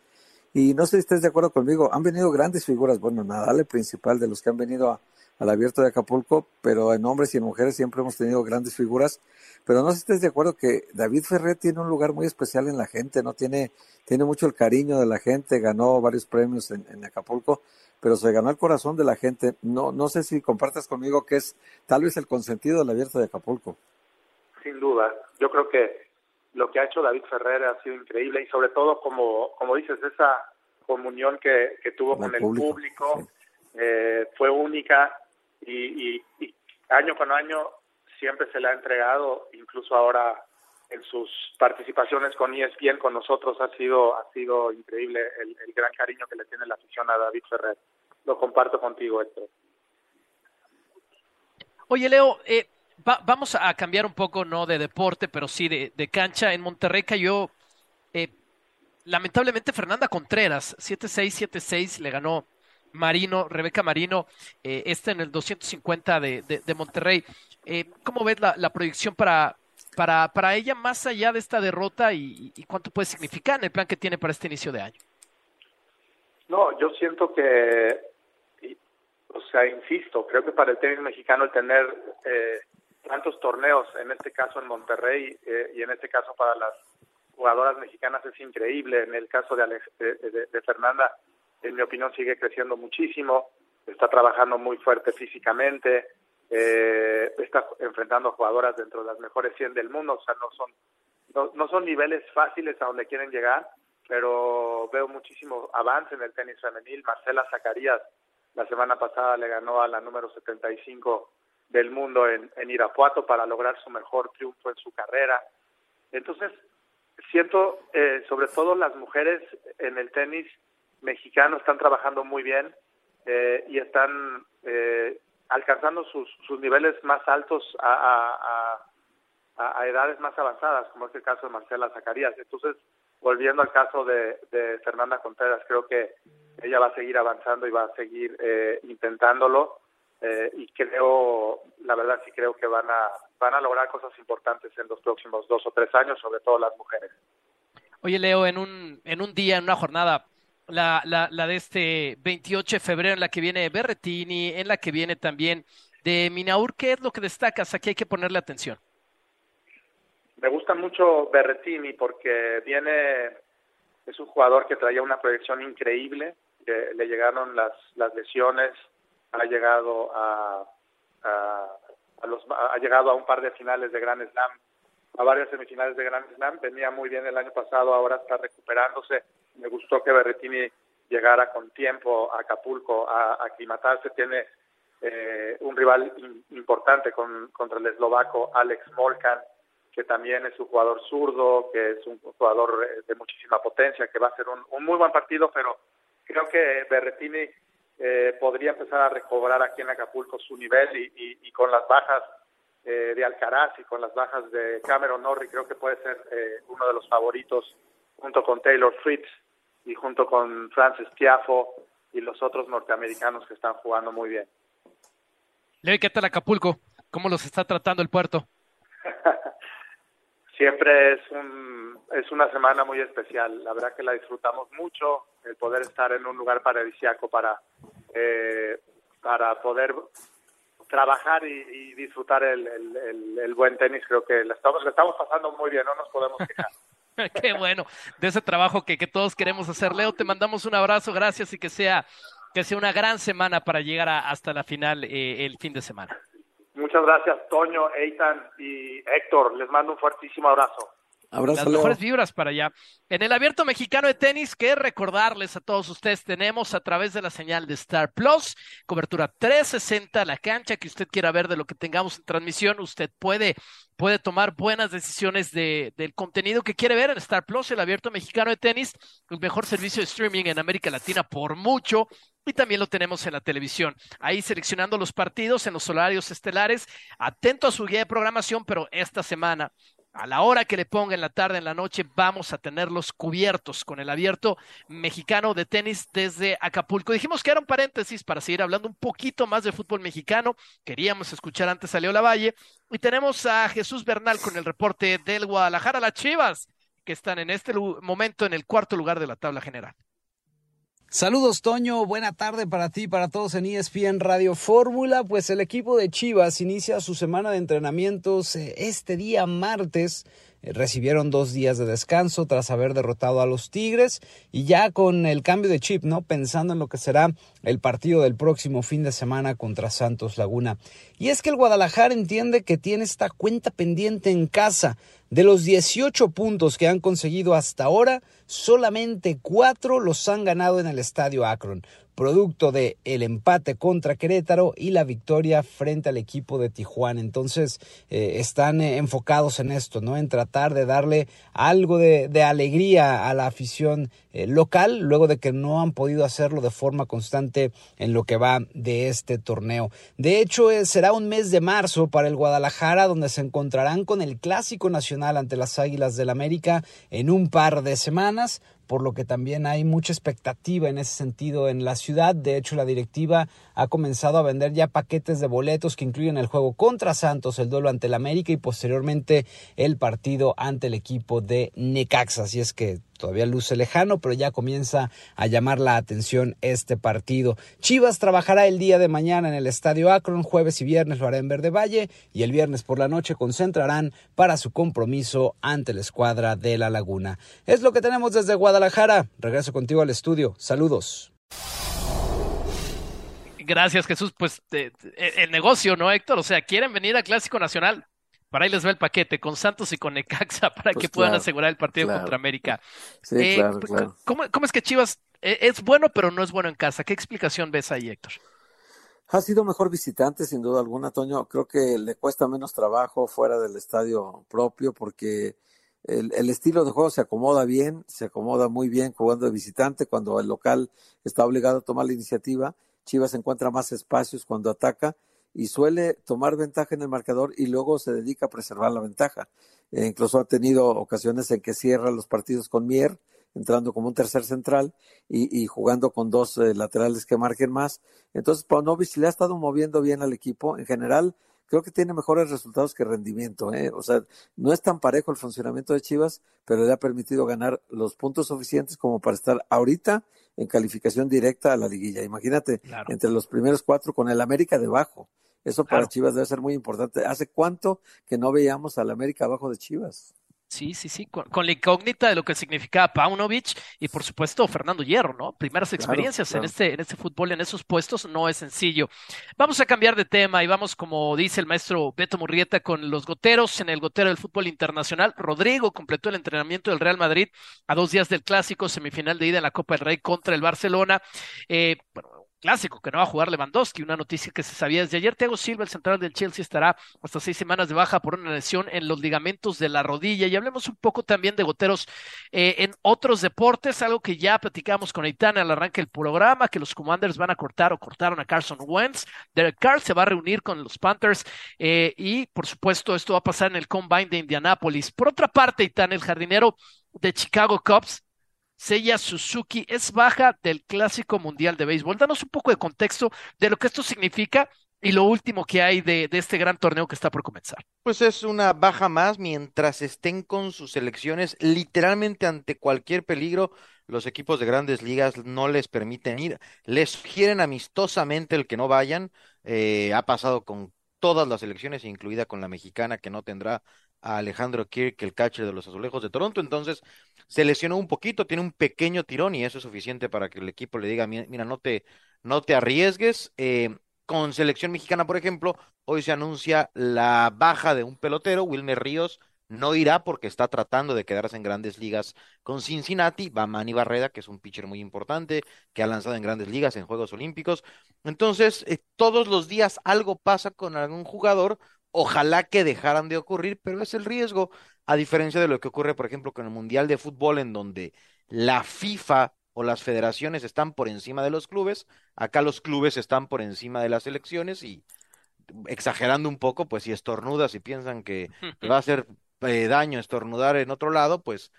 Y no sé si estés de acuerdo conmigo, han venido grandes figuras, bueno, Nadal el principal de los que han venido a, al abierto de Acapulco, pero en hombres y en mujeres siempre hemos tenido grandes figuras. Pero no sé si estés de acuerdo que David Ferrer tiene un lugar muy especial en la gente, ¿no? Tiene, tiene mucho el cariño de la gente, ganó varios premios en, en Acapulco, pero se ganó el corazón de la gente. No, no sé si compartas conmigo que es tal vez el consentido del abierto de Acapulco. Sin duda, yo creo que lo que ha hecho David Ferrer ha sido increíble y sobre todo, como, como dices, esa comunión que, que tuvo con, con el público, público sí. eh, fue única y, y, y, año con año siempre se le ha entregado, incluso ahora en sus participaciones con ESPN con nosotros ha sido ha sido increíble el, el gran cariño que le tiene la afición a David Ferrer. Lo comparto contigo, Héctor. Oye, Leo, eh, va, vamos a cambiar un poco, no de deporte, pero sí de, de cancha. En Monterrey cayó, eh, lamentablemente, Fernanda Contreras, 7-6, 7-6, le ganó Marino, Rebeca Marino, eh, este en el 250 de, de, de Monterrey. Eh, ¿Cómo ves la, la, proyección para para, para ella más allá de esta derrota y, y cuánto puede significar en el plan que tiene para este inicio de año? No, yo siento que, o sea, insisto, creo que para el tenis mexicano el tener eh, tantos torneos, en este caso en Monterrey eh, y en este caso para las jugadoras mexicanas es increíble. En el caso de, Alex, de, Fernanda, en mi opinión, sigue creciendo muchísimo, está trabajando muy fuerte físicamente, eh, está enfrentando jugadoras dentro de las mejores 100 del mundo, o sea, no son, no, no son niveles fáciles a donde quieren llegar, pero veo muchísimo avance en el tenis femenil. Marcela Zacarías la semana pasada le ganó a la número 75 del mundo en, en Irapuato para lograr su mejor triunfo en su carrera. Entonces, siento, eh, sobre todo las mujeres en el tenis mexicano están trabajando muy bien eh, y están eh, alcanzando sus, sus niveles más altos a, a, a, edades más avanzadas, como es el caso de Marcela Zacarías. Entonces, volviendo al caso de, de, Fernanda Contreras, creo que ella va a seguir avanzando y va a seguir eh, intentándolo eh, y creo, la verdad sí creo que van a, van a lograr cosas importantes en los próximos dos o tres años, sobre todo las mujeres. Oye, Leo, en un, en un día, en una jornada, la, la, la de este 28 de febrero, en la que viene Berretini, en la que viene también de Minaur, ¿qué es lo que destacas? Aquí hay que ponerle atención. Me gusta mucho Berretini porque viene, es un jugador que traía una proyección increíble, que le llegaron las, las lesiones, ha llegado a, a, a los, ha llegado a un par de finales de Grand Slam, a varias semifinales de Grand Slam, venía muy bien el año pasado, ahora está recuperándose. Me gustó que Berretini llegara con tiempo a Acapulco a, aclimatarse, tiene eh, un rival importante con, contra el eslovaco Alex Molkan, que también es un jugador zurdo, que es un jugador de muchísima potencia, que va a ser un, un muy buen partido, pero creo que Berretini eh, podría empezar a recobrar aquí en Acapulco su nivel y, y, y con las bajas eh, de Alcaraz y con las bajas de Cameron Norrie creo que puede ser eh, uno de los favoritos junto con Taylor Fritz y junto con Francis Tiafo y los otros norteamericanos que están jugando muy bien. Leo, ¿qué tal Acapulco? ¿Cómo los está tratando el puerto? Siempre es un es una semana muy especial. La verdad que la disfrutamos mucho, el poder estar en un lugar paradisiaco para eh, para poder trabajar y, y disfrutar el, el, buen tenis. Creo que la estamos, la estamos pasando muy bien, no nos podemos quejar. Qué bueno, de ese trabajo que, que todos queremos hacer. Leo, te mandamos un abrazo, gracias y que sea, que sea una gran semana para llegar a, hasta la final eh, el fin de semana. Muchas gracias, Toño, Eitan y Héctor. Les mando un fuertísimo abrazo. Abrazo, las mejores vibras para allá. En el abierto mexicano de tenis, que recordarles a todos ustedes, tenemos a través de la señal de Star Plus, cobertura 360, la cancha que usted quiera ver de lo que tengamos en transmisión, usted puede, puede tomar buenas decisiones de, del contenido que quiere ver en Star Plus, el abierto mexicano de tenis, el mejor servicio de streaming en América Latina por mucho, y también lo tenemos en la televisión. Ahí seleccionando los partidos en los horarios estelares. Atento a su guía de programación, pero esta semana a la hora que le ponga en la tarde, en la noche, vamos a tenerlos cubiertos con el abierto mexicano de tenis desde Acapulco. Dijimos que era un paréntesis para seguir hablando un poquito más de fútbol mexicano. Queríamos escuchar antes a Leo Lavalle. Y tenemos a Jesús Bernal con el reporte del Guadalajara, las Chivas, que están en este momento en el cuarto lugar de la tabla general. Saludos Toño, buena tarde para ti, para todos en ESPN Radio Fórmula. Pues el equipo de Chivas inicia su semana de entrenamientos eh, este día martes recibieron dos días de descanso tras haber derrotado a los Tigres y ya con el cambio de chip, ¿no? Pensando en lo que será el partido del próximo fin de semana contra Santos Laguna. Y es que el Guadalajara entiende que tiene esta cuenta pendiente en casa. De los 18 puntos que han conseguido hasta ahora, solamente cuatro los han ganado en el estadio Akron producto de el empate contra Querétaro y la victoria frente al equipo de Tijuana. Entonces eh, están eh, enfocados en esto, ¿no? En tratar de darle algo de, alegría a la afición eh, local, luego de que no han podido hacerlo de forma constante en lo que va de este torneo. De hecho, será un mes de marzo para el Guadalajara, donde se encontrarán con el Clásico Nacional ante las Águilas del América en un par de semanas por lo que también hay mucha expectativa en ese sentido en la ciudad. De hecho, la directiva ha comenzado a vender ya paquetes de boletos que incluyen el juego contra Santos, el duelo ante el América y posteriormente el partido ante el equipo de Necaxa. Así es que todavía luce lejano, pero ya comienza a llamar la atención este partido. Chivas trabajará el día de mañana en el Estadio Akron, jueves y viernes lo hará en Verde Valle y el viernes por la noche concentrarán para su compromiso ante la escuadra de La Laguna. Es lo que tenemos desde Guadalajara. Regreso contigo al estudio. Saludos. Gracias, Jesús. Pues el negocio, ¿no, Héctor? O sea, quieren venir a Clásico Nacional para ahí les va el paquete con Santos y con Necaxa para Pues que puedan claro, asegurar el partido claro. contra América. Sí, Eh, claro, pues, claro. ¿cómo, cómo es que Chivas eh, es bueno, pero no es bueno en casa? ¿Qué explicación ves ahí, Héctor? Ha sido mejor visitante, sin duda alguna, Toño. Creo que le cuesta menos trabajo fuera del estadio propio porque el, el estilo de juego se acomoda bien, se acomoda muy bien jugando de visitante cuando el local está obligado a tomar la iniciativa. Chivas encuentra más espacios cuando ataca y suele tomar ventaja en el marcador y luego se dedica a preservar la ventaja. Eh, incluso ha tenido ocasiones en que cierra los partidos con Mier, entrando como un tercer central y, y jugando con dos eh, laterales que marquen más. Entonces, Paunovic le ha estado moviendo bien al equipo. En general, creo que tiene mejores resultados que rendimiento. ¿eh? O sea, no es tan parejo el funcionamiento de Chivas, pero le ha permitido ganar los puntos suficientes como para estar ahorita en calificación directa a la liguilla. Imagínate, Claro. entre los primeros cuatro con el América debajo. Eso para Claro. Chivas debe ser muy importante. ¿Hace cuánto que no veíamos al América abajo de Chivas? Sí, sí, sí, con, con la incógnita de lo que significaba Paunovic y por supuesto Fernando Hierro, ¿no? Primeras Claro, experiencias claro. en este, en este fútbol, en esos puestos, no es sencillo. Vamos a cambiar de tema y vamos, como dice el maestro Beto Murrieta, con los goteros en el gotero del fútbol internacional. Rodrigo completó el entrenamiento del Real Madrid a dos días del clásico, semifinal de ida en la Copa del Rey contra el Barcelona. Eh, bueno, clásico que no va a jugar Lewandowski, una noticia que se sabía desde ayer. Thiago Silva, el central del Chelsea, estará hasta seis semanas de baja por una lesión en los ligamentos de la rodilla. Y hablemos un poco también de goteros eh, en otros deportes, algo que ya platicamos con Aitana al arranque del programa, que los Commanders van a cortar o cortaron a Carson Wentz. Derek Carr se va a reunir con los Panthers eh, y, por supuesto, esto va a pasar en el Combine de Indianápolis. Por otra parte, Aitana, el jardinero de Chicago Cubs, Seiya Suzuki es baja del Clásico Mundial de Béisbol. Danos un poco de contexto de lo que esto significa y lo último que hay de, este gran torneo que está por comenzar. Pues es una baja más mientras estén con sus selecciones literalmente ante cualquier peligro. Los equipos de grandes ligas no les permiten ir, les sugieren amistosamente el que no vayan. Eh, ha pasado con todas las selecciones, incluida con la mexicana, que no tendrá Alejandro Kirk, el catcher de los Azulejos de Toronto. Entonces se lesionó un poquito, tiene un pequeño tirón y eso es suficiente para que el equipo le diga, "Mi- mira, no te, no te arriesgues. Eh, con selección mexicana, por ejemplo, hoy se anuncia la baja de un pelotero, Wilmer Ríos no irá porque está tratando de quedarse en grandes ligas con Cincinnati, va Manny Barreda, que es un pitcher muy importante, que ha lanzado en grandes ligas, en Juegos Olímpicos. Entonces, eh, todos los días algo pasa con algún jugador, ojalá que dejaran de ocurrir, pero es el riesgo, a diferencia de lo que ocurre, por ejemplo, con el Mundial de Fútbol, en donde la FIFA o las federaciones están por encima de los clubes, acá los clubes están por encima de las selecciones y exagerando un poco, pues si estornudas y piensan que te va a hacer eh, daño estornudar en otro lado, pues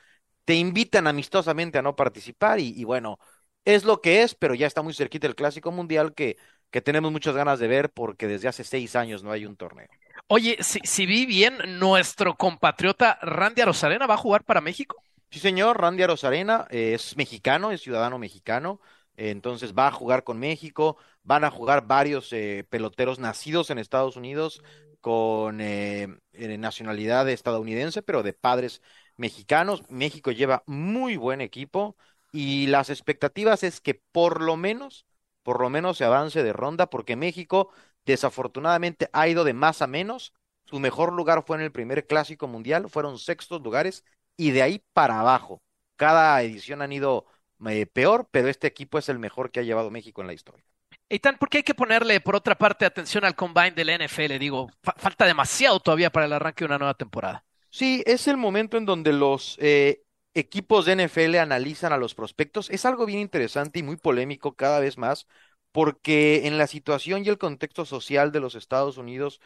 te invitan amistosamente a no participar y, y bueno, es lo que es, pero ya está muy cerquita el Clásico Mundial que, que tenemos muchas ganas de ver porque desde hace seis años no hay un torneo. Oye, si, si vi bien, nuestro compatriota Randy Arozarena va a jugar para México. Sí, señor, Randy Arozarena eh, es mexicano, es ciudadano mexicano, eh, entonces va a jugar con México, van a jugar varios eh, peloteros nacidos en Estados Unidos con eh, nacionalidad estadounidense, pero de padres mexicanos. México lleva muy buen equipo y las expectativas es que por lo menos, por lo menos se avance de ronda, porque México desafortunadamente ha ido de más a menos. Su mejor lugar fue en el primer clásico mundial, fueron sextos lugares y de ahí para abajo. Cada edición han ido eh, peor, pero este equipo es el mejor que ha llevado México en la historia. Eitan, ¿por qué hay que ponerle, por otra parte, atención al combine de la NFL? Digo, fa- falta demasiado todavía para el arranque de una nueva temporada. Sí, es el momento en donde los eh, equipos de NFL analizan a los prospectos. Es algo bien interesante y muy polémico cada vez más, porque en la situación y el contexto social de los Estados Unidos,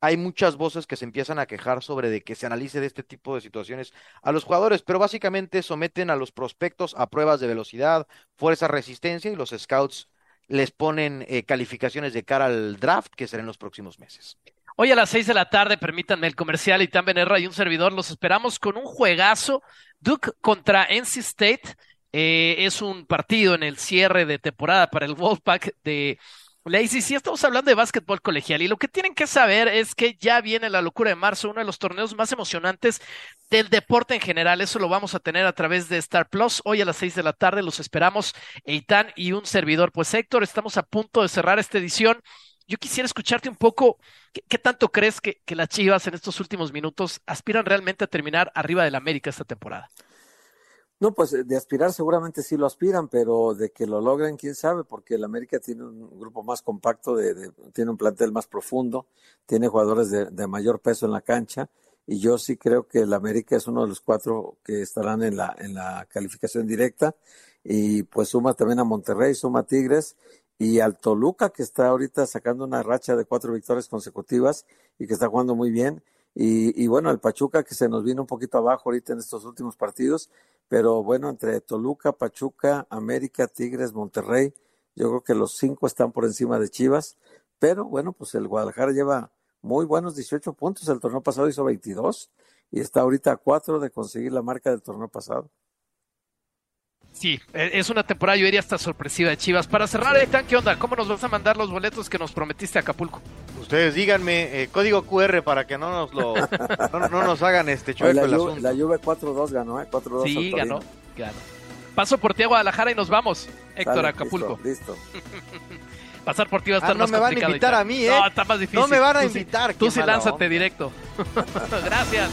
hay muchas voces que se empiezan a quejar sobre de que se analice de este tipo de situaciones a los jugadores, pero básicamente someten a los prospectos a pruebas de velocidad, fuerza, resistencia y los scouts les ponen eh, calificaciones de cara al draft que será en los próximos meses. Hoy a las seis de la tarde, permítanme el comercial y también Benerra y un servidor, los esperamos con un juegazo. Duke contra NC State. Eh, es un partido en el cierre de temporada para el Wolfpack de la ACC. Estamos hablando de básquetbol colegial y lo que tienen que saber es que ya viene la locura de marzo, uno de los torneos más emocionantes del deporte en general. Eso lo vamos a tener a través de Star Plus. Hoy a las seis de la tarde los esperamos, Eitan y un servidor. Pues Héctor, estamos a punto de cerrar esta edición. Yo quisiera escucharte un poco, ¿qué, tanto crees que, las Chivas en estos últimos minutos aspiran realmente a terminar arriba del América esta temporada? No, pues de aspirar seguramente sí lo aspiran, pero de que lo logren, quién sabe, porque el América tiene un grupo más compacto, de, tiene un plantel más profundo, tiene jugadores de, de, mayor peso en la cancha, y yo sí creo que el América es uno de los cuatro que estarán en la, en la calificación directa, y pues suma también a Monterrey, suma a Tigres, y al Toluca, que está ahorita sacando una racha de cuatro victorias consecutivas y que está jugando muy bien. Y, y, bueno, el Pachuca, que se nos vino un poquito abajo ahorita en estos últimos partidos, pero bueno, entre Toluca, Pachuca, América, Tigres, Monterrey, yo creo que los cinco están por encima de Chivas. Pero bueno, pues el Guadalajara lleva muy buenos 18 puntos, el torneo pasado hizo 22 y está ahorita a cuatro de conseguir la marca del torneo pasado. Sí, e, es una temporada, yo diría, hasta sorpresiva de Chivas. Para cerrar, ¿qué onda? ¿Cómo nos vas a mandar los boletos que nos prometiste a Acapulco? Ustedes díganme, eh, código QR para que no nos lo no, nos hagan este chueco la, el asunto. La Juve 4-2 ganó, ¿eh? 4-2 Sí, ganó, ganó. Paso por ti a Guadalajara y nos vamos, Héctor, Acapulco. Listo. Pasar por ti va a ah, estar no me van a invitar a mí, ¿eh? No, está más difícil. No me van a invitar. tú sí lánzate directo. Gracias.